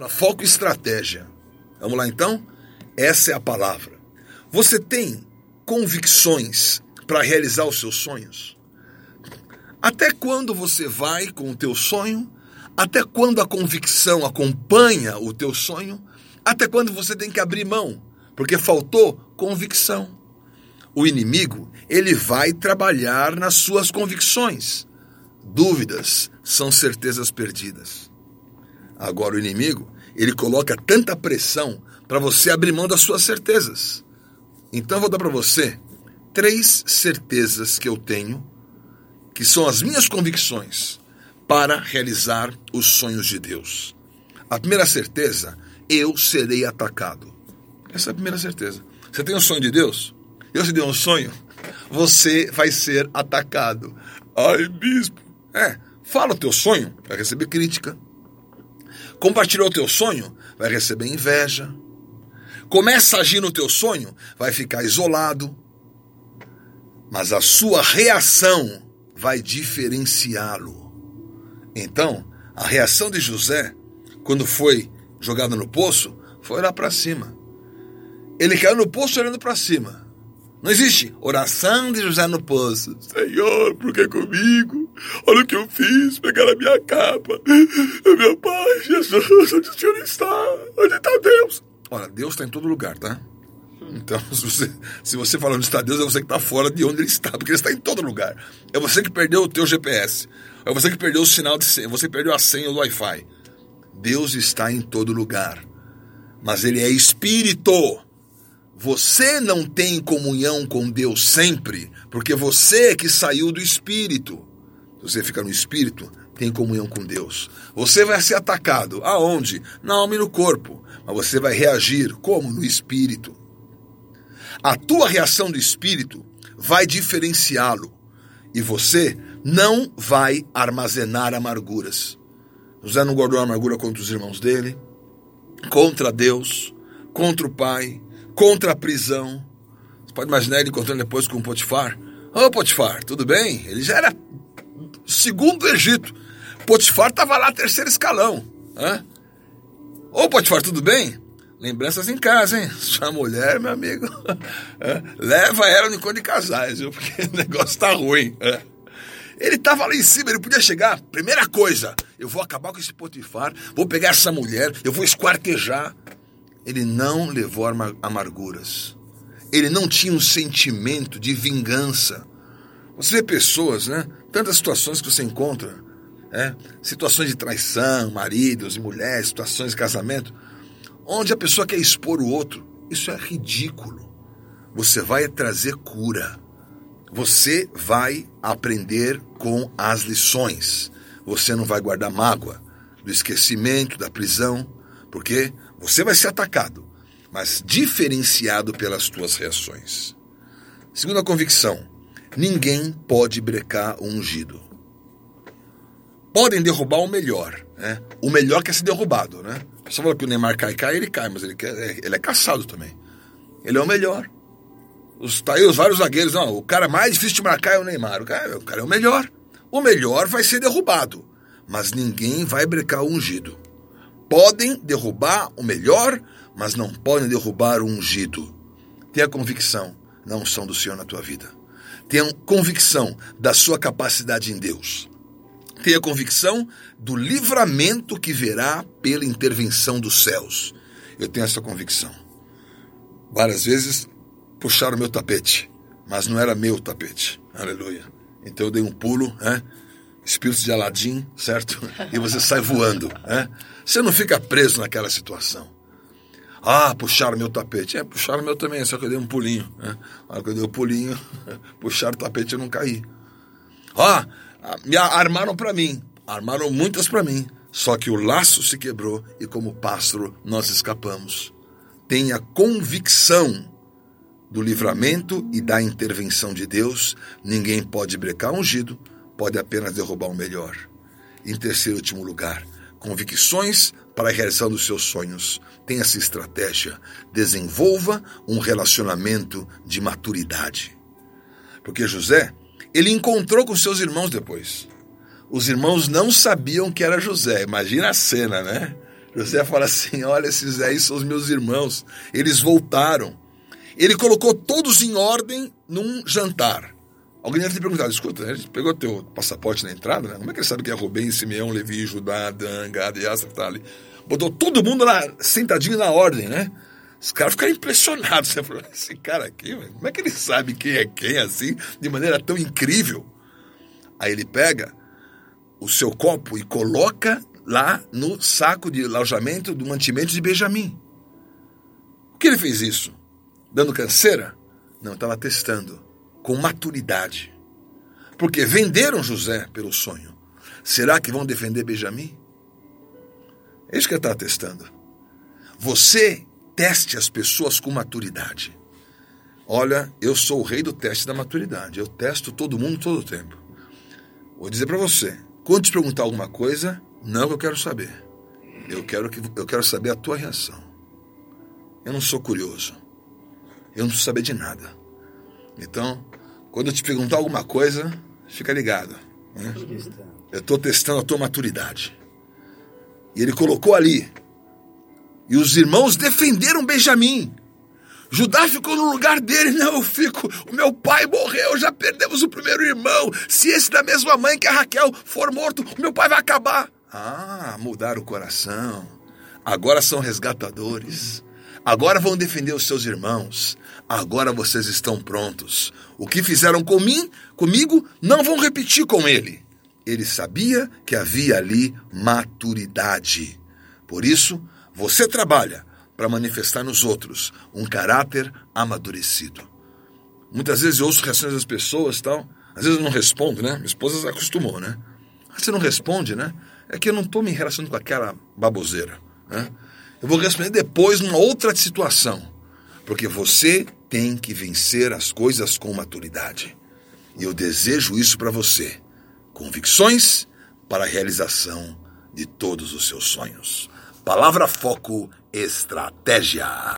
Para foco e estratégia. Vamos lá então? Essa é a palavra. Você tem convicções para realizar os seus sonhos? Até quando você vai com o teu sonho? Até quando a convicção acompanha o teu sonho? Até quando você tem que abrir mão? Porque faltou convicção. O inimigo, ele vai trabalhar nas suas convicções. Dúvidas são certezas perdidas. Agora o inimigo, ele coloca tanta pressão para você abrir mão das suas certezas. Então eu vou dar para você três certezas que eu tenho, que são as minhas convicções para realizar os sonhos de Deus. A primeira certeza, eu serei atacado. Essa é a primeira certeza. Você tem um sonho de Deus? Eu te dei um sonho? Você vai ser atacado. Ai, bispo. É, fala o teu sonho, vai receber crítica. Compartilhou o teu sonho, vai receber inveja. Começa a agir no teu sonho, vai ficar isolado. Mas a sua reação vai diferenciá-lo. Então, a reação de José, quando foi jogado no poço, foi olhar para cima. Ele caiu no poço olhando para cima. Não existe oração de José no poço. Senhor, por que comigo? Olha o que eu fiz, pegaram a minha capa. Meu pai, Jesus, onde o Senhor está? Onde está Deus? Olha, Deus está em todo lugar, tá? Então, se você, se você fala onde está Deus, é você que está fora de onde ele está, porque ele está em todo lugar. É você que perdeu o teu GPS. É você que perdeu o sinal de senha. Você perdeu a senha do Wi-Fi. Deus está em todo lugar. Mas ele é espírito. Você não tem comunhão com Deus sempre, porque você é que saiu do espírito. Você fica no espírito, tem comunhão com Deus. Você vai ser atacado. Aonde? Na alma e no corpo. Mas você vai reagir como? No espírito. A tua reação do espírito vai diferenciá-lo. E você não vai armazenar amarguras. José não guardou amargura contra os irmãos dele, contra Deus, contra o pai, contra a prisão. Você pode imaginar ele encontrando depois com o Potifar. Ô oh, Potifar, tudo bem? Ele já era segundo Egito. Potifar estava lá, terceiro escalão. Ô oh, Potifar, tudo bem? Lembranças em casa, hein? Sua mulher, meu amigo, leva ela no encontro de casais, viu? Porque o negócio tá ruim. Ele estava lá em cima, ele podia chegar. Primeira coisa, eu vou acabar com esse Potifar, vou pegar essa mulher, eu vou esquartejar ele não levou amarguras. Ele não tinha um sentimento de vingança. Você vê pessoas, né? Tantas situações que você encontra, né? situações de traição, maridos e mulheres, situações de casamento, onde a pessoa quer expor o outro. Isso é ridículo. Você vai trazer cura. Você vai aprender com as lições. Você não vai guardar mágoa do esquecimento, da prisão, porque você vai ser atacado, mas diferenciado pelas tuas reações. Segunda convicção: ninguém pode brecar o ungido. Podem derrubar o melhor, né? O melhor quer ser derrubado, né? A pessoa fala que o Neymar cai, cai, ele cai, mas ele, quer, ele é caçado também. Ele é o melhor. Os, tá aí os vários zagueiros, não, o cara mais difícil de marcar é o Neymar, o cara, o cara é o melhor. O melhor vai ser derrubado, mas ninguém vai brecar o ungido podem derrubar o melhor, mas não podem derrubar o ungido. Tenha convicção na unção do Senhor na tua vida. Tenha convicção da sua capacidade em Deus. Tenha convicção do livramento que verá pela intervenção dos céus. Eu tenho essa convicção. Várias vezes puxaram meu tapete, mas não era meu tapete. Aleluia. Então eu dei um pulo, né? espíritos de Aladim, certo? E você sai voando, né? Você não fica preso naquela situação. Ah, puxaram meu tapete. É, puxaram meu também, só que eu dei um pulinho. Né? Na hora que eu dei o um pulinho, puxaram o tapete e não caí. Ah, me armaram para mim. Armaram muitas para mim. Só que o laço se quebrou e como pássaro nós escapamos. Tenha convicção do livramento e da intervenção de Deus. Ninguém pode brecar ungido, pode apenas derrubar o melhor. Em terceiro e último lugar, convicções para a realização dos seus sonhos. Tenha essa estratégia. Desenvolva um relacionamento de maturidade. Porque José, ele encontrou com seus irmãos depois. Os irmãos não sabiam que era José. Imagina a cena, né? José fala assim: Olha, esses aí são os meus irmãos, eles voltaram. Ele colocou todos em ordem num jantar. Alguém deve ter perguntado: escuta, ele pegou teu passaporte na entrada, né? Como é que ele sabe que é Rubem, Simeão, Levi, Judá, Dan, Gad que tá ali? Botou todo mundo lá, sentadinho na ordem, né? Os caras ficaram impressionados. Você falou, esse cara aqui, como é que ele sabe quem é quem assim, de maneira tão incrível? Aí ele pega o seu copo e coloca lá no saco de alojamento do mantimento de Benjamim. Por que ele fez isso? Dando canseira? Não, estava testando com maturidade. Porque venderam José pelo sonho. Será que vão defender Benjamim? É isso que está testando. Você teste as pessoas com maturidade. Olha, eu sou o rei do teste da maturidade. Eu testo todo mundo todo o tempo. Vou dizer para você, quando te perguntar alguma coisa, não eu quero saber. Eu quero, que, eu quero saber a tua reação. Eu não sou curioso. Eu não preciso saber de nada. Então, quando eu te perguntar alguma coisa, fica ligado. Né? Eu estou testando a tua maturidade. E ele colocou ali e os irmãos defenderam Benjamim. Judá ficou no lugar dele. Não, eu fico. O meu pai morreu, já perdemos o primeiro irmão. Se esse da mesma mãe que a Raquel for morto, o meu pai vai acabar. Ah, mudaram o coração. Agora são resgatadores. Agora vão defender os seus irmãos. Agora vocês estão prontos. O que fizeram com mim, comigo, não vão repetir com ele. Ele sabia que havia ali maturidade. Por isso, você trabalha para manifestar nos outros um caráter amadurecido. Muitas vezes eu ouço reações das pessoas tal. Às vezes eu não respondo, né? Minha esposa acostumou, né? Você não responde, né? É que eu não estou me relacionando com aquela baboseira, né? Eu vou responder depois numa outra situação. Porque você tem que vencer as coisas com maturidade. E eu desejo isso para você. Convicções para a realização de todos os seus sonhos. Palavra Foco Estratégia.